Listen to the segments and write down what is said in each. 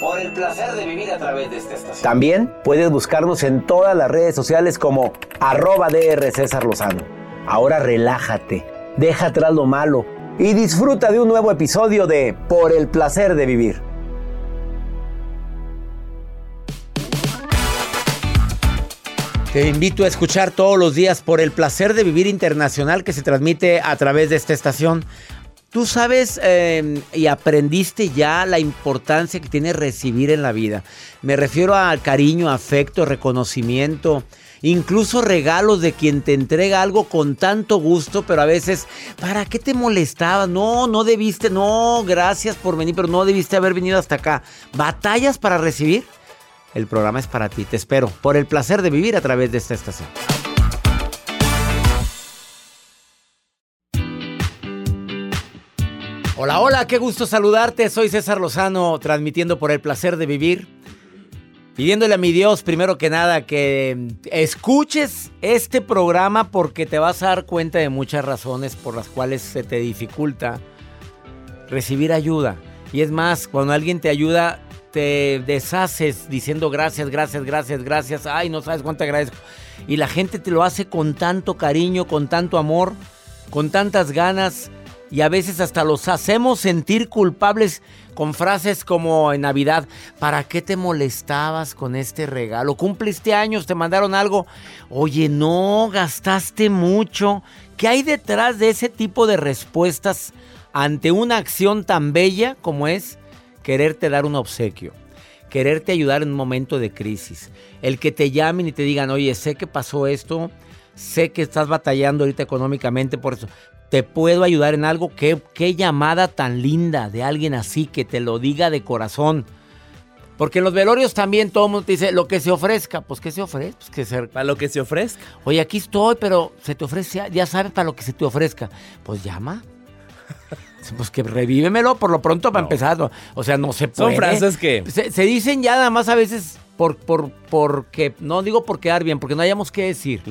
Por el placer de vivir a través de esta estación. También puedes buscarnos en todas las redes sociales como arroba DR César Lozano. Ahora relájate, deja atrás lo malo y disfruta de un nuevo episodio de Por el placer de vivir. Te invito a escuchar todos los días por el placer de vivir internacional que se transmite a través de esta estación. Tú sabes eh, y aprendiste ya la importancia que tiene recibir en la vida. Me refiero al cariño, afecto, reconocimiento, incluso regalos de quien te entrega algo con tanto gusto, pero a veces, ¿para qué te molestaba? No, no debiste, no, gracias por venir, pero no debiste haber venido hasta acá. ¿Batallas para recibir? El programa es para ti, te espero, por el placer de vivir a través de esta estación. Hola, hola, qué gusto saludarte. Soy César Lozano, transmitiendo por el placer de vivir. Pidiéndole a mi Dios, primero que nada, que escuches este programa porque te vas a dar cuenta de muchas razones por las cuales se te dificulta recibir ayuda. Y es más, cuando alguien te ayuda, te deshaces diciendo gracias, gracias, gracias, gracias. Ay, no sabes cuánto agradezco. Y la gente te lo hace con tanto cariño, con tanto amor, con tantas ganas y a veces hasta los hacemos sentir culpables con frases como en Navidad, ¿para qué te molestabas con este regalo? ¿Cumpliste años? ¿Te mandaron algo? Oye, no, gastaste mucho. ¿Qué hay detrás de ese tipo de respuestas ante una acción tan bella como es quererte dar un obsequio? Quererte ayudar en un momento de crisis. El que te llamen y te digan, oye, sé que pasó esto, sé que estás batallando ahorita económicamente por eso, te puedo ayudar en algo. ¿Qué, qué llamada tan linda de alguien así que te lo diga de corazón. Porque en los velorios también todo el mundo te dice lo que se ofrezca. Pues ¿qué se ofrece? Pues que se... Para lo que se ofrezca. Oye, aquí estoy, pero se te ofrece, ya sabes para lo que se te ofrezca. Pues llama. Pues que revívemelo por lo pronto para empezar. O sea, no se puede. Son frases que... Se, se, dicen ya nada más a veces por, por, porque, no digo por quedar bien, porque no hayamos que decir.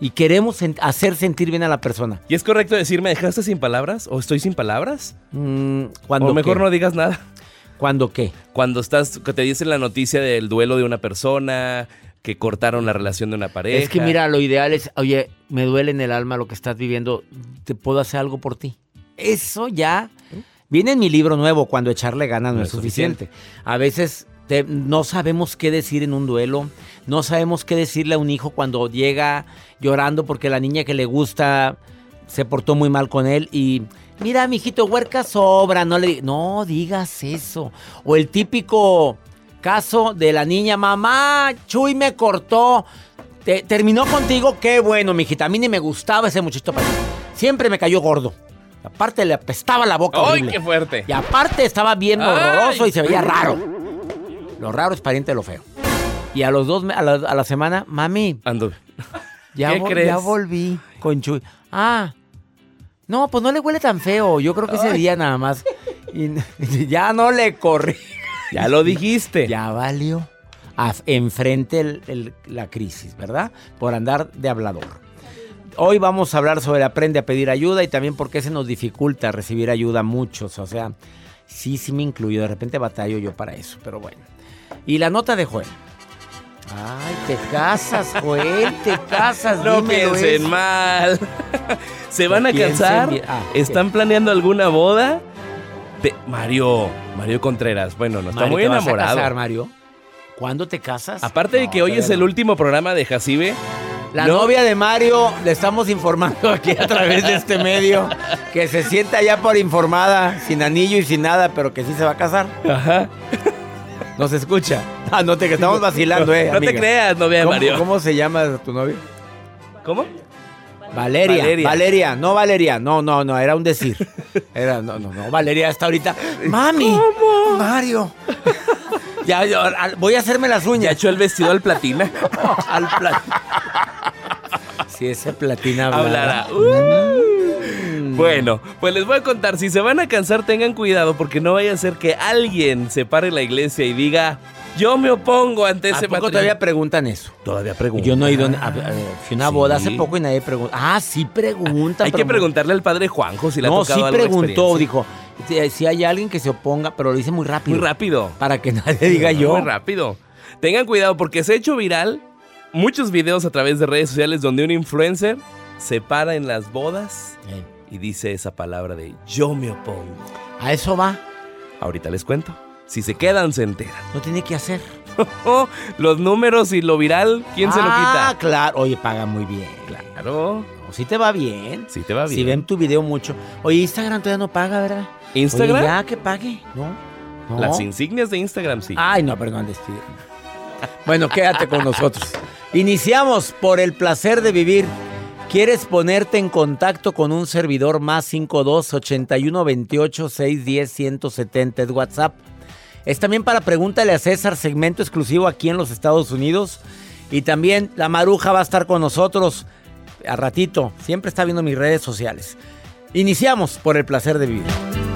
Y queremos hacer sentir bien a la persona. ¿Y es correcto decir, me dejaste sin palabras? ¿O estoy sin palabras? Mm, cuando o mejor qué? no digas nada. ¿Cuándo qué? Cuando estás, que te dicen la noticia del duelo de una persona, que cortaron la relación de una pareja. Es que mira, lo ideal es, oye, me duele en el alma lo que estás viviendo, ¿te puedo hacer algo por ti? Eso ya viene en mi libro nuevo, cuando echarle ganas no, es suficiente. A veces te, no sabemos qué decir en un duelo, no sabemos qué decirle a un hijo cuando llega llorando porque la niña que le gusta se portó muy mal con él y mira, mijito, huerca sobra, no le no digas eso. O el típico caso de la niña, mamá, Chuy me cortó. Te, terminó contigo, qué bueno, mijita. A mí ni me gustaba ese muchachito. Siempre me cayó gordo. Aparte le apestaba la boca. ¡Ay, horrible. qué fuerte! Y aparte estaba bien horroroso y se veía raro. Lo raro es pariente de lo feo. Y a los dos, a la, a la semana, mami, Ando. ya, ¿Qué crees? ya volví con Chuy. Ah, no, pues no le huele tan feo. Yo creo que ese día nada más. Y, ya no le corrí. Ya lo dijiste. Ya valió. enfrente el- el- la crisis, ¿verdad? Por andar de hablador. Hoy vamos a hablar sobre aprende a pedir ayuda y también por qué se nos dificulta recibir ayuda a muchos. O sea, sí, sí me incluyo. De repente batallo yo para eso, pero bueno. Y la nota de Joel. Ay, te casas, Joel, te casas. No piensen eso. mal. ¿Se van a casar? Ah, ¿Están planeando alguna boda? Mario, Mario Contreras, bueno, no está Mario, muy ¿te vas a enamorado. casar, Mario? ¿Cuándo te casas? Aparte de que hoy es el último programa de Jacibe, La No. novia de Mario, le estamos informando aquí a través de este medio que se sienta ya por informada, sin anillo y sin nada, pero que sí se va a casar. Ajá. Nos escucha. Ah, no te que estamos vacilando, eh. No te creas, novia de ¿Cómo, Mario. ¿Cómo se llama tu novio? ¿Cómo? Valeria, Valeria. Valeria. no Valeria. No, no, no, era un decir. Era, no, no, no. Valeria está ahorita. Mami. Mario. Ya, ya, al- voy a hacerme las Ya uñas. echó el vestido al platina. al plat. Si ese platina Hablará. hablara. Uh. Bueno, pues les voy a contar, si se van a cansar tengan cuidado porque no vaya a ser que alguien se pare la iglesia y diga, yo me opongo ante ¿A ese poco matrimonio". todavía preguntan eso? Todavía preguntan. Yo no he ido a, a- a- fui a una Sí. boda hace poco y nadie pregunta. Ah, sí pregunta. Hay que preguntarle al padre Juanjo si le No, ha tocado sí preguntó, dijo, si, si hay alguien que se oponga, pero lo dice muy rápido. Muy rápido. Para que nadie diga yo. Muy rápido. Tengan cuidado porque se ha hecho viral muchos videos a través de redes sociales donde un influencer se para en las bodas y dice esa palabra de yo me opongo. A eso va. Ahorita les cuento. Si se quedan, se enteran. No tiene que hacer. Los números y lo viral, ¿quién se lo Ah, quita? claro. Oye, paga muy bien. Claro. No, sí te va bien. Sí te va bien. Si ven tu video mucho. Oye, Instagram todavía no paga, ¿verdad? ¿Instagram? Oye, ya que pague. No. no. Las insignias de Instagram, sí. Ay, no, perdón, despido. Bueno, quédate con nosotros. Iniciamos por el placer de vivir. ¿Quieres ponerte en contacto con un servidor más 52 81 28 610 170 es WhatsApp? Es también para pregúntale a César, segmento exclusivo aquí en los Estados Unidos. Y también la Maruja va a estar con nosotros a ratito. Siempre está viendo mis redes sociales. Iniciamos por el placer de vivir.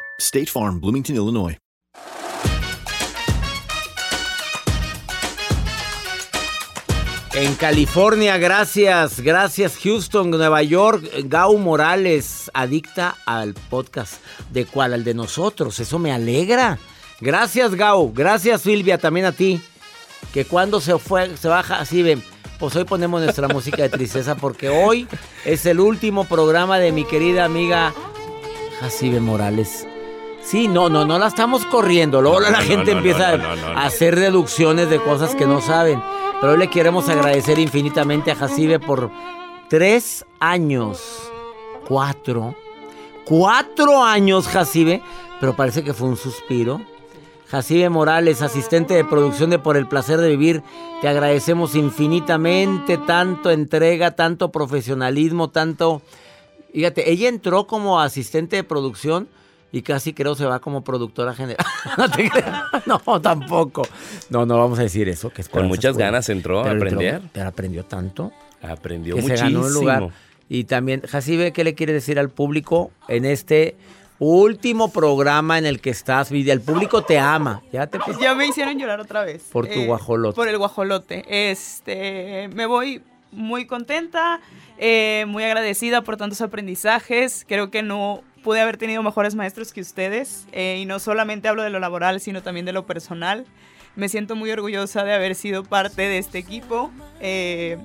State Farm, Bloomington, Illinois. En California, gracias, gracias Houston, Nueva York, Gau Morales, adicta al podcast. ¿De cuál? Al de nosotros, eso me alegra. Gracias Gau, gracias Silvia, también a ti. Que cuando se fue, se baja así, ven, pues hoy ponemos nuestra música de tristeza porque hoy es el último programa de mi querida amiga Jacibe Morales. Sí, no, no, no la estamos corriendo. Luego No, la no, gente no, empieza a hacer deducciones de cosas que no saben. Pero hoy le queremos agradecer infinitamente a Jacibe por tres años. Cuatro. Cuatro años, Jacibe. Pero parece que fue un suspiro. Jacibe Morales, asistente de producción de Por el Placer de Vivir, te agradecemos infinitamente tanto entrega, tanto profesionalismo, tanto... Fíjate, ella entró como asistente de producción y casi creo se va como productora general. no te creas. No, tampoco. No, no vamos a decir eso. Que es Con muchas ganas entró a Pero aprender. entró- pero aprendió tanto Aprendió que se muchísimo. ganó un lugar. Y también, Jacibe, ¿qué le quiere decir al público en este último programa en el que estás? Y el público te ama. Ya te Ya me hicieron llorar otra vez. Por tu guajolote. Por el guajolote. Este, me voy muy contenta, eh, muy agradecida por tantos aprendizajes. Creo que no pude haber tenido mejores maestros que ustedes. eh, y no solamente hablo de lo laboral, sino también de lo personal. Me siento muy orgullosa de haber sido parte de este equipo. Eh,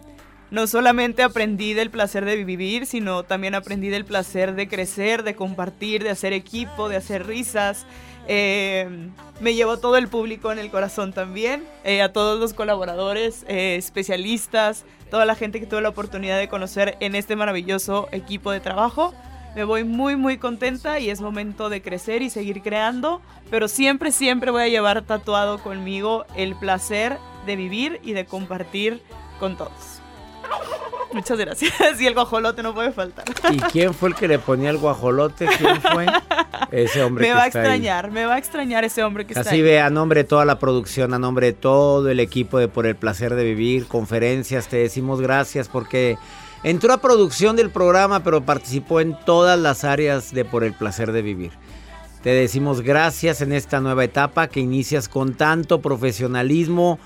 no solamente aprendí del placer de vivir, sino también aprendí del placer de crecer, de compartir, de hacer equipo, de hacer risas. Eh, me llevo todo el público en el corazón también, a todos los colaboradores, especialistas, toda la gente que tuve la oportunidad de conocer en este maravilloso equipo de trabajo. Me voy muy muy contenta y es momento de crecer y seguir creando, pero siempre siempre voy a llevar tatuado conmigo el placer de vivir y de compartir con todos. Muchas gracias. Y el guajolote no puede faltar. ¿Y quién fue el que le ponía el guajolote? ¿Quién fue? Ese hombre Me que va a está ahí. extrañar, me va a extrañar ese hombre que está Así ve, a nombre de toda la producción, a nombre de todo el equipo de Por el Placer de Vivir, conferencias, te decimos gracias porque entró a producción del programa, pero participó en todas las áreas de Por el Placer de Vivir. Te decimos gracias en esta nueva etapa que inicias con tanto profesionalismo,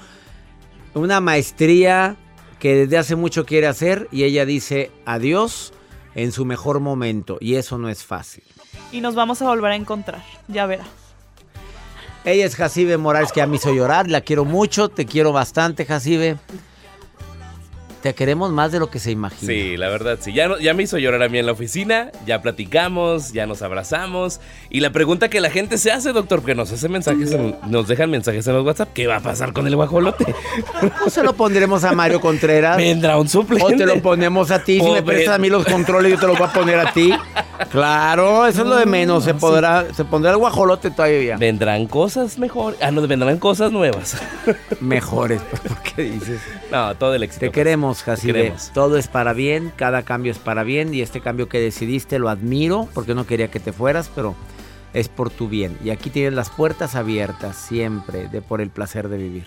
una maestría que desde hace mucho quiere hacer y ella dice adiós en su mejor momento y eso no es fácil. Y nos vamos a volver a encontrar, ya verá. Ella es Jacibe Morales, que ya me hizo llorar. La quiero mucho, te quiero bastante, Jacibe. Te queremos más de lo que se imagina. Sí, la verdad, sí. Ya, no- ya me hizo llorar a mí en la oficina, ya platicamos, ya nos abrazamos. Y la pregunta que la gente se hace, doctor, porque nos hace mensajes, en- nos dejan mensajes en los WhatsApp, ¿qué va a pasar con el guajolote? ¿O se lo pondremos a Mario Contreras? ¿Vendrá un suplente? O te lo ponemos a ti. Si O me prestas a mí los controles, yo te los voy a poner a ti. Claro, eso es lo de menos. Se, podrá, se pondrá el guajolote todavía. ¿Vendrán cosas mejores? Ah, no, vendrán cosas nuevas. Mejores. ¿Por qué dices? No, todo el éxito. Te queremos, Jacibe. queremos. Todo es para bien, cada cambio es para bien y este cambio que decidiste lo admiro porque no quería que te fueras, pero es por tu bien. Y aquí tienes las puertas abiertas siempre de por el placer de vivir.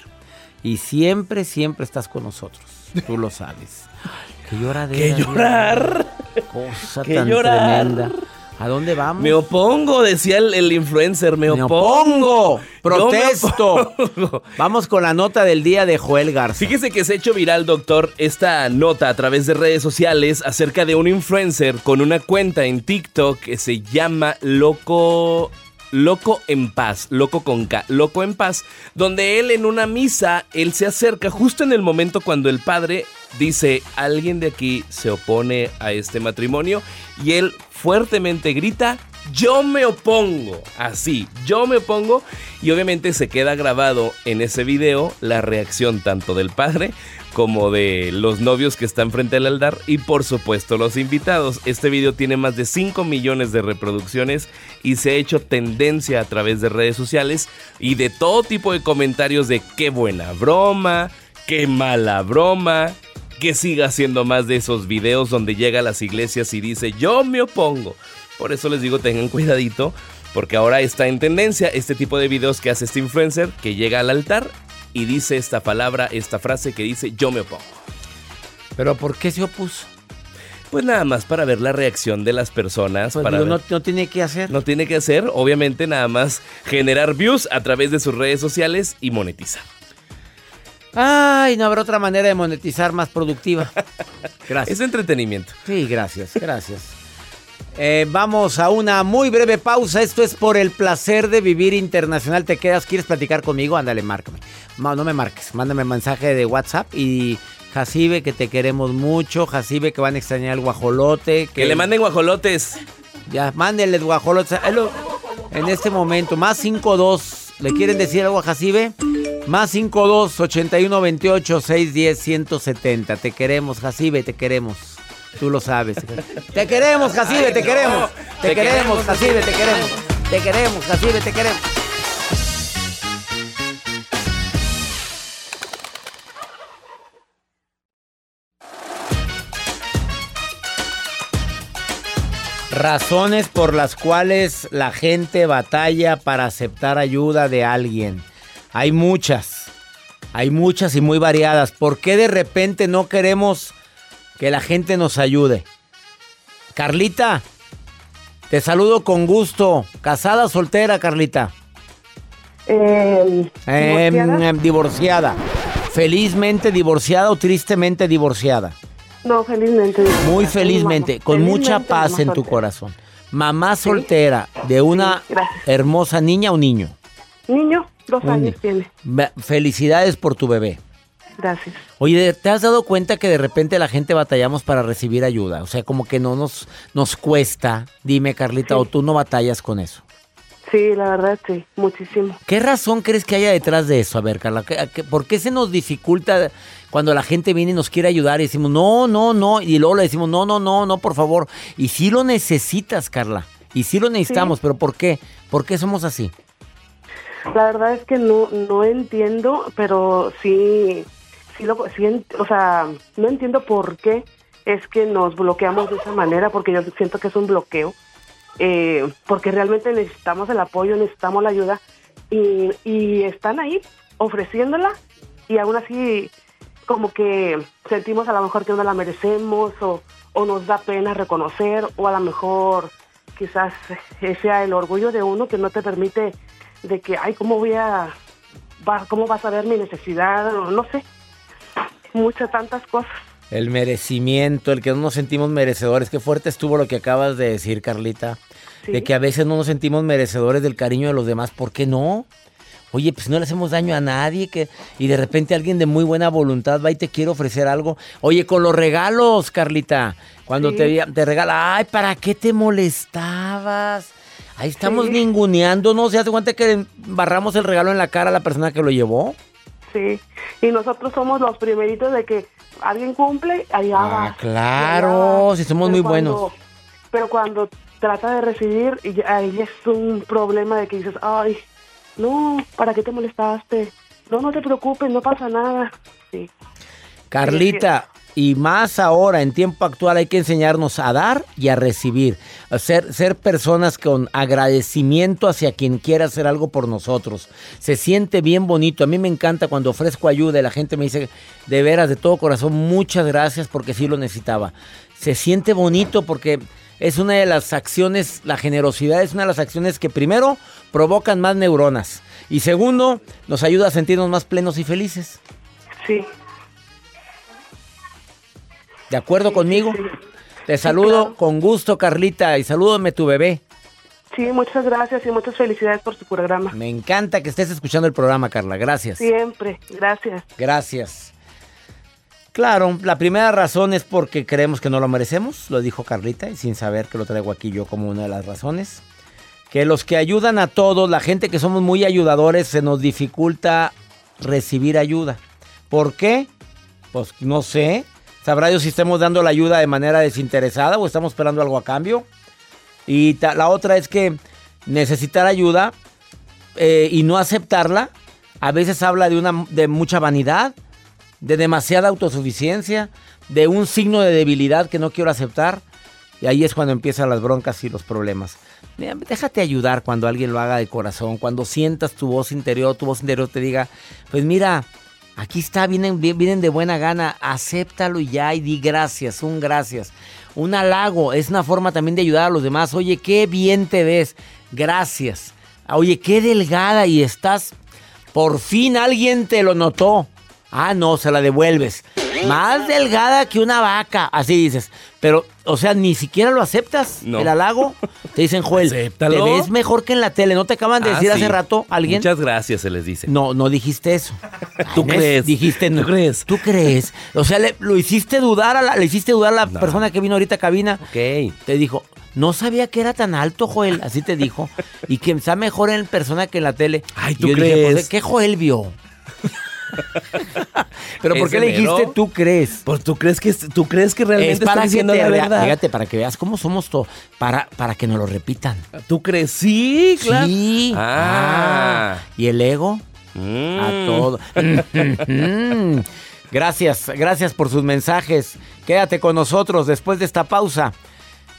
Y siempre, siempre estás con nosotros. Tú lo sabes. Qué lloradera. ¡Qué llorar! Cosa ¡Qué tan llorar! tremenda. ¿A dónde vamos? Me opongo, decía el, el influencer, me, Me opongo. opongo. Protesto. Yo me opongo. Vamos con la nota del día de Joel Garza. Fíjese que se ha hecho viral, doctor, esta nota a través de redes sociales acerca de un influencer con una cuenta en TikTok que se llama Loco. Loco en paz, loco con K, loco en paz, donde él en una misa, él se acerca justo en el momento cuando el padre dice, alguien de aquí se opone a este matrimonio, y él fuertemente grita, yo me opongo, así, yo me opongo, y obviamente se queda grabado en ese video la reacción tanto del padre como de los novios que están frente al altar y por supuesto los invitados. Este video tiene más de 5 millones de reproducciones y se ha hecho tendencia a través de redes sociales y de todo tipo de comentarios de qué buena broma, qué mala broma, que siga haciendo más de esos videos donde llega a las iglesias y dice yo me opongo. Por eso les digo tengan cuidadito porque ahora está en tendencia este tipo de videos que hace este influencer que llega al altar y dice esta palabra, esta frase que dice yo me opongo. ¿Pero por qué se opuso? Pues nada más para ver la reacción de las personas. Pues para digo, no, no tiene que hacer. no tiene que hacer, obviamente nada más generar views a través de sus redes sociales y monetizar. Ay, no habrá otra manera de monetizar más productiva. Gracias. Es entretenimiento. Sí, gracias, gracias. Eh, vamos a una muy breve pausa. Esto es por el placer de vivir internacional. ¿Te quedas? ¿Quieres platicar conmigo? Ándale, márcame. No, no me marques. Mándame mensaje de WhatsApp y Jacibe, que te queremos mucho. Jacibe, que van a extrañar el guajolote. Que le manden guajolotes. Ya, mándenle el guajolote. Es lo- En este momento, más 52. ¿Le quieren decir algo a Jacibe? Más 52 81 28 610 170. Te queremos, Jacibe, te queremos. Tú lo sabes. Te queremos, Jacibe, te queremos. Te, queremos, Jacibe, te queremos. Te queremos, Jacibe, te queremos. Razones por las cuales la gente batalla para aceptar ayuda de alguien. Hay muchas. Hay muchas y muy variadas. ¿Por qué de repente no queremos que la gente nos ayude? Carlita, te saludo con gusto. ¿Casada o soltera, Carlita? Eh, Em, ¿divorciada? em, divorciada. ¿Felizmente divorciada o tristemente divorciada? no, felizmente. Muy felizmente, con mucha paz en tu soltera. corazón. mamá soltera de una hermosa niña o niño. Niño, dos años tiene. Felicidades por tu bebé. Gracias. Oye, ¿te has dado cuenta que de repente la gente batallamos para recibir ayuda? O sea, como que no nos, nos cuesta. Dime, Carlita, o tú no batallas con eso. Sí, la verdad, sí, muchísimo. ¿Qué razón crees que haya detrás de eso? A ver, Carla, ¿qué- qué- ¿por qué se nos dificulta cuando la gente viene y nos quiere ayudar y decimos, no, no, no, y luego le decimos, no, no, no, no, por favor? Y sí lo necesitas, Carla, y sí lo necesitamos, pero ¿por qué? ¿Por qué somos así? La verdad es que no, no entiendo, pero sí, sí, lo, sí o sea, no entiendo por qué es que nos bloqueamos de esa manera, porque yo siento que es un bloqueo, eh, porque realmente necesitamos el apoyo, necesitamos la ayuda, y, y están ahí ofreciéndola, y aún así como que sentimos a lo mejor que no la merecemos, o, o nos da pena reconocer, o a lo mejor quizás sea el orgullo de uno que no te permite de que, ay, ¿cómo voy a, va- cómo vas a ver mi necesidad? O no sé, muchas tantas cosas. El merecimiento, el que no nos sentimos merecedores. Qué fuerte estuvo lo que acabas de decir, Carlita. De que a veces no nos sentimos merecedores del cariño de los demás. ¿Por qué no? Oye, pues no le hacemos daño a nadie que y de repente alguien de muy buena voluntad va y te quiere ofrecer algo. Oye, con los regalos, Carlita, cuando Sí. te, te regala, ay, ¿para qué te molestabas? Ahí estamos Sí. ninguneándonos. ¿Se hace cuenta que barramos el regalo en la cara a la persona que lo llevó? Sí, y nosotros somos los primeritos de que alguien cumple, allá Ah, va. claro, allá si somos Pero muy buenos. Pero cuando trata de recibir, y ahí es un problema de que dices, ay, no, ¿para qué te molestaste? No, no te preocupes, no pasa nada. Sí. Carlita, y más ahora, en tiempo actual, hay que enseñarnos a dar y a recibir. A ser, ser personas con agradecimiento hacia quien quiera hacer algo por nosotros. Se siente bien bonito. A mí me encanta cuando ofrezco ayuda y la gente me dice, de veras, de todo corazón, muchas gracias porque sí lo necesitaba. Se siente bonito porque es una de las acciones, la generosidad es una de las acciones que primero provocan más neuronas y segundo nos ayuda a sentirnos más plenos y felices. Sí. ¿De acuerdo conmigo? Te saludo con gusto, Carlita, y salúdame tu bebé. Sí, muchas gracias y muchas felicidades por su programa. Me encanta que estés escuchando el programa, Carla. Gracias. Siempre, gracias. Gracias. Claro, la primera razón es porque creemos que no lo merecemos, lo dijo Carlita, y sin saber que lo traigo aquí yo como una de las razones. Que los que ayudan a todos, la gente que somos muy ayudadores, se nos dificulta recibir ayuda. ¿Por qué? Pues no sé. Sabrá Dios si estamos dando la ayuda de manera desinteresada o estamos esperando algo a cambio. Y la otra es que necesitar ayuda eh, y no aceptarla a veces habla de, una, de mucha vanidad, de demasiada autosuficiencia, de un signo de debilidad que no quiero aceptar. Y ahí es cuando empiezan las broncas y los problemas. Déjate ayudar cuando alguien lo haga de corazón, cuando sientas tu voz interior, tu voz interior te diga, pues mira, aquí está, vienen, vi- vienen de buena gana, acéptalo ya y di gracias, un gracias. Un halago es una forma también de ayudar a los demás. Oye, qué bien te ves, gracias. Oye, qué delgada y estás, por fin alguien te lo notó. Ah, no, se la devuelves. Más delgada que una vaca, así dices. Pero, o sea, ni siquiera lo aceptas, No. el halago. Te dicen, Joel, Acéptalo. te ves mejor que en la tele. ¿No te acaban de Ah, decir hace rato alguien? Muchas gracias, se les dice. No, no dijiste eso. ¿Tú crees? Dijiste, no. ¿Tú crees? ¿Tú crees? O sea, le- lo hiciste dudar a la, le hiciste dudar a la persona que vino ahorita a cabina. Ok. Te dijo, no sabía que era tan alto, Joel. Así te dijo. y que está mejor en persona que en la tele. Ay, Y ¿tú yo dije, crees? pues, ¿qué Joel vio? Pero ¿por qué ¿Ese le dijiste tú crees? Pues tú crees que tú crees que Es realmente para que diciendo te la verdad. Fíjate, para que veas cómo somos todos. Para, para que nos lo repitan. ¿Tú crees? Sí, claro. Sí. Ah. Ah. ¿Y el ego? Mm. A todo. gracias, gracias por sus mensajes. Quédate con nosotros después de esta pausa.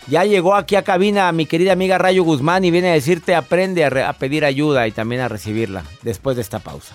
Ya llegó aquí a cabina mi querida amiga Rayo Guzmán y viene a decirte aprende a, re- a pedir ayuda y también a recibirla después de esta pausa.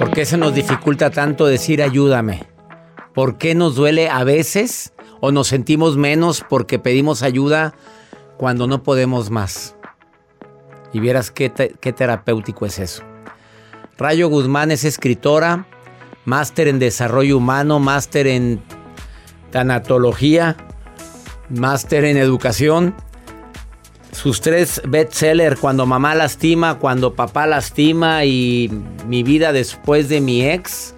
¿Por qué se nos dificulta tanto decir ayúdame? ¿Por qué nos duele a veces o nos sentimos menos porque pedimos ayuda cuando no podemos más? Y vieras qué, qué terapéutico es eso. Rayo Guzmán es escritora, máster en desarrollo humano, máster en tanatología, máster en educación. Sus tres bestsellers, Cuando mamá lastima, Cuando papá lastima y Mi vida después de mi ex,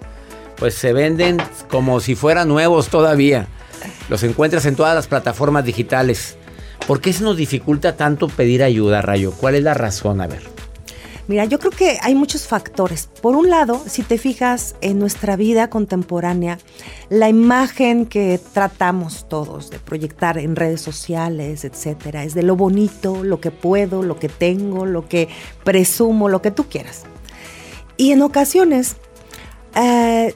pues se venden como si fueran nuevos todavía. Los encuentras en todas las plataformas digitales. ¿Por qué se nos dificulta tanto pedir ayuda, Rayo? ¿Cuál es la razón? A ver. Mira, yo creo que hay muchos factores. Por un lado, si te fijas en nuestra vida contemporánea, la imagen que tratamos todos de proyectar en redes sociales, etcétera, es de lo bonito, lo que puedo, lo que tengo, lo que presumo, lo que tú quieras. Y en ocasiones eh,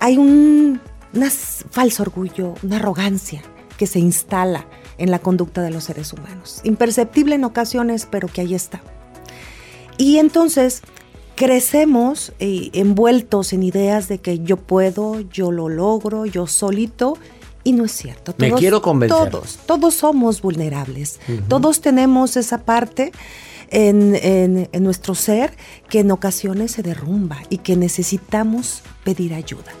hay un una s- falso orgullo, una arrogancia que se instala en la conducta de los seres humanos. Imperceptible en ocasiones, pero que ahí está. Y entonces crecemos eh, envueltos en ideas de que yo puedo, yo lo logro, yo solito, y no es cierto. Me quiero convencer. Todos, todos somos vulnerables. Todos tenemos esa parte en, en- en nuestro ser que en ocasiones se derrumba y que necesitamos pedir ayuda.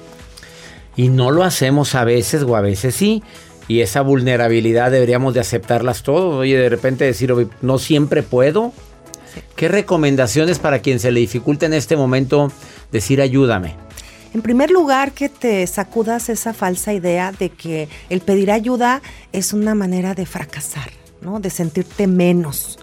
Y no lo hacemos a veces o a veces sí. Y esa vulnerabilidad deberíamos de aceptarlas todos. Oye, de repente decir, "Oye, no siempre puedo. ¿Qué recomendaciones para quien se le dificulta en este momento decir ayúdame? En primer lugar, que te sacudas esa falsa idea de que el pedir ayuda es una manera de fracasar, ¿no? De sentirte menos,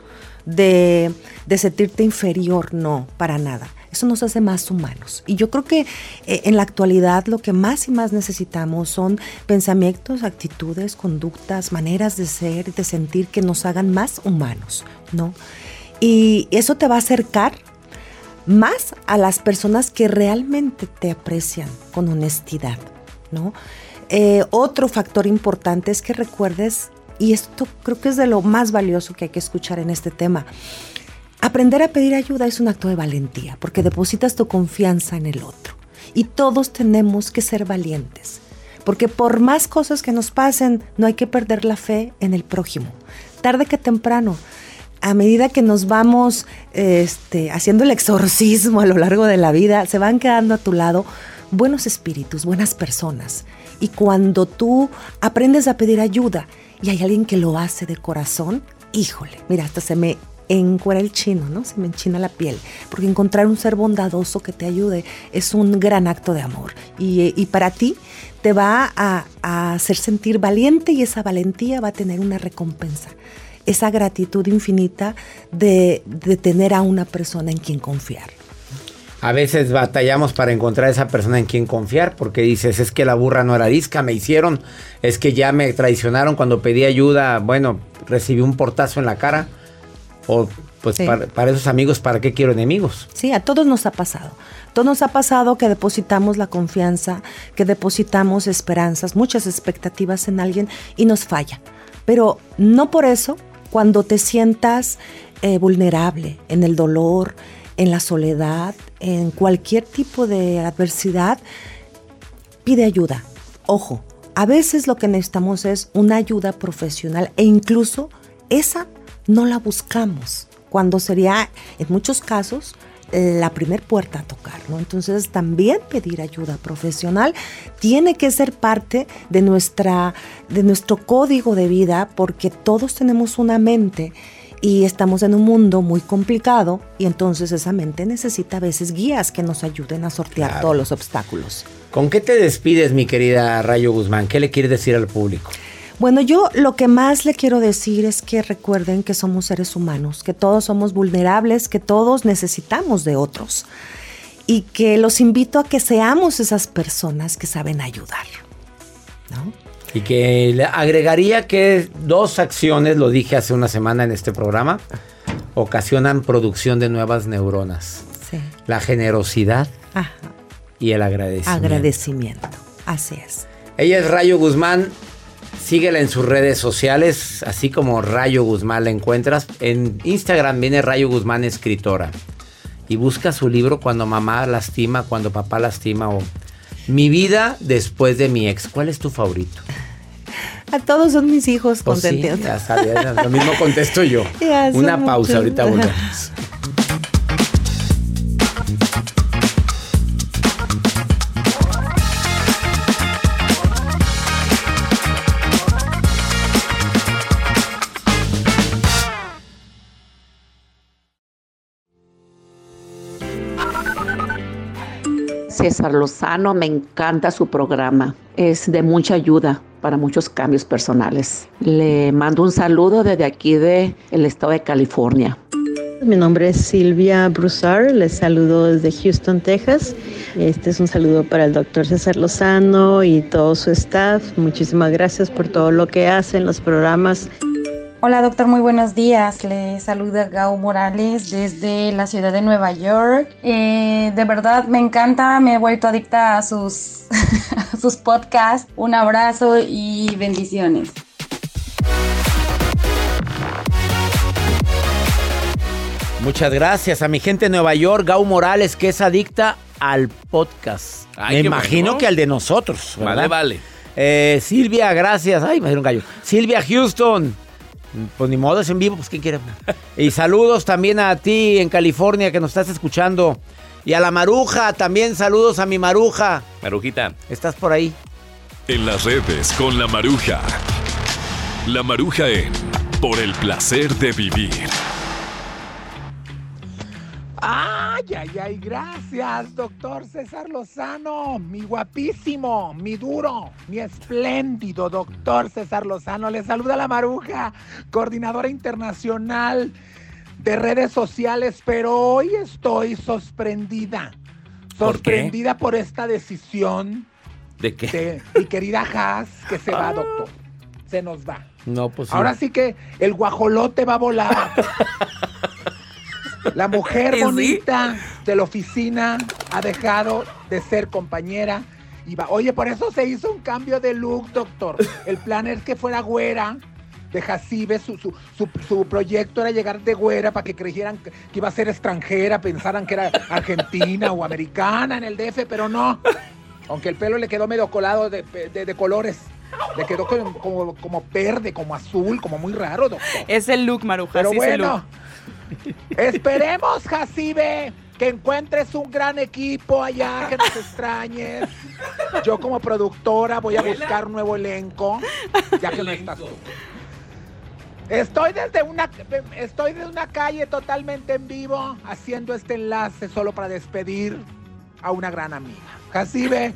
de, de sentirte inferior, no, para nada. Eso nos hace más humanos. Y yo creo que eh, en la actualidad lo que más y más necesitamos son pensamientos, actitudes, conductas, maneras de ser, de sentir que nos hagan más humanos, ¿no? Y eso te va a acercar más a las personas que realmente te aprecian con honestidad, ¿no? Eh, otro factor importante es que recuerdes, y esto creo que es de lo más valioso que hay que escuchar en este tema, aprender a pedir ayuda es un acto de valentía, porque depositas tu confianza en el otro. Y todos tenemos que ser valientes, porque por más cosas que nos pasen, no hay que perder la fe en el prójimo. Tarde que temprano, a medida que nos vamos este, haciendo el exorcismo a lo largo de la vida, se van quedando a tu lado buenos espíritus, buenas personas. Y cuando tú aprendes a pedir ayuda y hay alguien que lo hace de corazón, híjole, mira, hasta se me encuera el chino, ¿no? Se me enchina la piel. Porque encontrar un ser bondadoso que te ayude es un gran acto de amor. Y, para ti te va a hacer sentir valiente y esa valentía va a tener una recompensa esa gratitud infinita de, de, tener a una persona en quien confiar. A veces batallamos para encontrar esa persona en quien confiar, porque dices, es que la burra no era arisca, me hicieron, es que ya me traicionaron cuando pedí ayuda, bueno, recibí un portazo en la cara, o pues sí. para, para, esos amigos, ¿para qué quiero enemigos? Sí, a todos nos ha pasado. A todos nos ha pasado que depositamos la confianza, que depositamos esperanzas, muchas expectativas en alguien y nos falla. Pero no por eso cuando te sientas eh, vulnerable en el dolor, en la soledad, en cualquier tipo de adversidad, pide ayuda. Ojo, a veces lo que necesitamos es una ayuda profesional e incluso esa no la buscamos, cuando sería en muchos casos la primer puerta a tocar, ¿no? Entonces también pedir ayuda profesional tiene que ser parte de, nuestra, de nuestro código de vida porque todos tenemos una mente y estamos en un mundo muy complicado y entonces esa mente necesita a veces guías que nos ayuden a sortear todos los obstáculos. ¿Con qué te despides, mi querida Rayo Guzmán? ¿Qué le quieres decir al público? Bueno, yo lo que más le quiero decir es que recuerden que somos seres humanos, que todos somos vulnerables, que todos necesitamos de otros y que los invito a que seamos esas personas que saben ayudar. ¿no? Y que le agregaría que dos acciones, lo dije hace una semana en este programa, ocasionan producción de nuevas neuronas. Sí. La generosidad Ajá. y el agradecimiento. Agradecimiento. Así es. Ella es Rayo Guzmán. Síguela en sus redes sociales, así como Rayo Guzmán la encuentras. En Instagram viene Rayo Guzmán Escritora. Y busca su libro Cuando mamá lastima, cuando papá lastima o Mi vida después de mi ex. ¿Cuál es tu favorito? A todos son mis hijos Pues sí, consentidos. ya sabía, lo mismo contesto yo. Ya Una pausa, muchos. ahorita volvemos. César Lozano, me encanta su programa. Es de mucha ayuda para muchos cambios personales. Le mando un saludo desde aquí de el estado de California. Mi nombre es Silvia Broussard, les saludo desde Houston, Texas. Este es un saludo para el doctor César Lozano y todo su staff. Muchísimas gracias por todo lo que hacen, los programas. Hola doctor, muy buenos días. Le saluda Gao Morales desde la ciudad de Nueva York. Eh, de verdad me encanta, me he vuelto adicta a sus, a sus podcasts. Un abrazo y bendiciones. Muchas gracias a mi gente de Nueva York, Gau Morales, que es adicta al podcast. Ay, Me imagino bueno. que al de nosotros. ¿verdad? Vale, vale. Eh, Silvia, gracias. Ay, me dieron gallo. Silvia Houston. Pues ni modo, es en vivo, pues quién quiere. Y saludos también a ti en California que nos estás escuchando. Y a la Maruja, también saludos a mi Maruja. Marujita. ¿Estás por ahí? En las redes con la Maruja. La Maruja en Por el placer de vivir. Ay, ay, ay, gracias, doctor César Lozano, mi guapísimo, mi duro, mi espléndido doctor César Lozano. Le saluda la Maruja, coordinadora internacional de redes sociales, pero hoy estoy sorprendida. Sorprendida por esta decisión ¿De qué? de mi querida Haas, que se va, doctor. Se nos va. No, pues. Ahora sí que el guajolote va a volar. La mujer bonita de la oficina ha dejado de ser compañera. Y va, oye, por eso se hizo un cambio de look, doctor. El plan es que fuera güera de Jacibe. Su, su, su, su proyecto era llegar de güera para que creyeran que iba a ser extranjera, pensaran que era argentina o americana en el DF, pero no. Aunque el pelo le quedó medio colado de, de- de colores. Le quedó como, como, como verde, como azul, como muy raro, doctor. Es el look, Maruja. Pero sí es el bueno, look. Esperemos, Jacibe, que encuentres un gran equipo allá, que nos extrañes. Yo como productora voy a buscar nuevo elenco, ya que no estás tú. Estoy desde una estoy desde una calle totalmente en vivo haciendo este enlace solo para despedir a una gran amiga. Jacibe,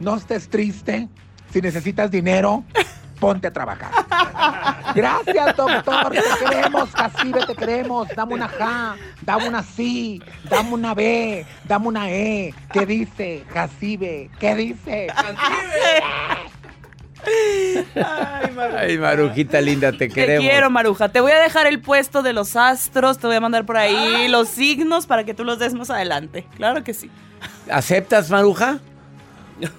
no estés triste. Si necesitas dinero, ponte a trabajar. Gracias, doctor. Te queremos, Jacibe, te queremos. Dame una J, dame una C, dame una B, dame una E. ¿Qué dice, Jacibe? ¿Qué dice? Ay, Maruja. Ay, Marujita linda, te Te queremos. quiero, Maruja. Te voy a dejar el puesto de los astros. Te voy a mandar por ahí los signos para que tú los des más adelante. Claro que sí. ¿Aceptas, Maruja?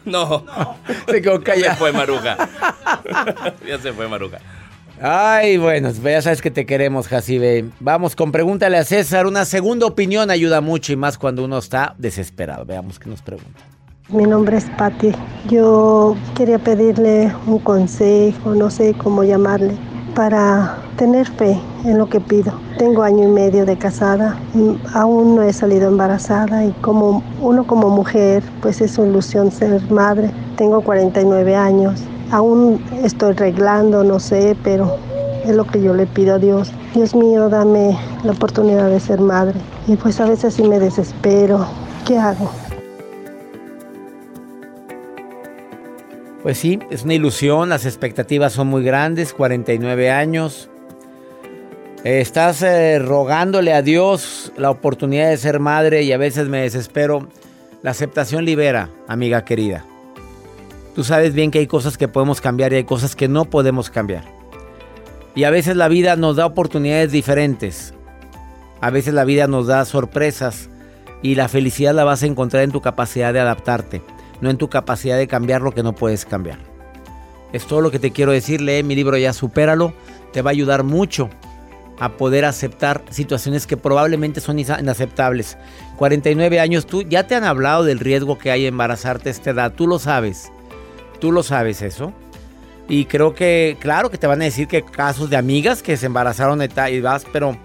No. Se quedó Ya se callada. fue Maruja. ya se fue Maruja. Ay, bueno, ya sabes que te queremos, Jacibe. Vamos con pregúntale a César. Una segunda opinión ayuda mucho y más cuando uno está desesperado. Veamos qué nos pregunta. Mi nombre es Patti. Yo quería pedirle un consejo, no sé cómo llamarle. para tener fe en lo que pido. Tengo año y medio de casada, aún no he salido embarazada y como uno como mujer, pues es una ilusión ser madre. Tengo 49 años, aún estoy arreglando, no sé, pero es lo que yo le pido a Dios. Dios mío, dame la oportunidad de ser madre. Y pues a veces sí me desespero. ¿Qué hago? Pues sí, es una ilusión, las expectativas son muy grandes, 49 años. Estás eh, rogándole a Dios la oportunidad de ser madre y a veces me desespero. La aceptación libera, amiga querida. Tú sabes bien que hay cosas que podemos cambiar y hay cosas que no podemos cambiar. Y a veces la vida nos da oportunidades diferentes. A veces la vida nos da sorpresas y la felicidad la vas a encontrar en tu capacidad de adaptarte no en tu capacidad de cambiar lo que no puedes cambiar. Es todo lo que te quiero decir. Lee mi libro ya, supéralo. Te va a ayudar mucho a poder aceptar situaciones que probablemente son inaceptables. 49 años, tú ya te han hablado del riesgo que hay en embarazarte a esta edad. Tú lo sabes. Tú lo sabes eso. Y creo que, claro que te van a decir que casos de amigas que se embarazaron y vas, pero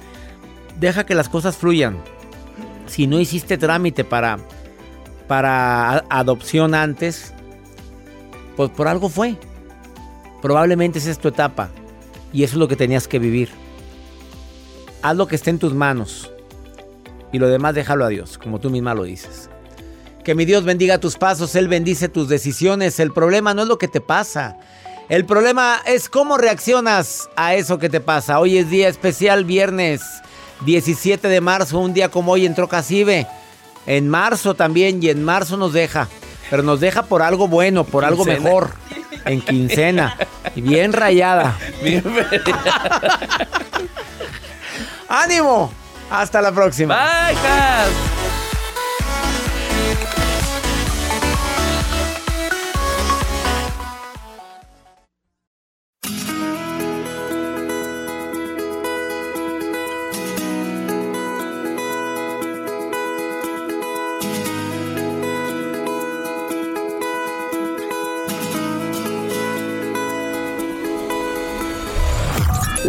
deja que las cosas fluyan. Si no hiciste trámite para para adopción antes, pues por algo fue. Probablemente esa es tu etapa y eso es lo que tenías que vivir. Haz lo que esté en tus manos y lo demás déjalo a Dios, como tú misma lo dices. Que mi Dios bendiga tus pasos, Él bendice tus decisiones. El problema no es lo que te pasa. El problema es cómo reaccionas a eso que te pasa. Hoy es día especial, viernes 17 de marzo, un día como hoy entró Casibe en marzo también, y en marzo nos deja. Pero nos deja por algo bueno, por algo mejor. En quincena. Y bien rayada. Bien ¡Ánimo! Hasta la próxima. Bye,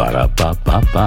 Ba-da-ba-ba-ba.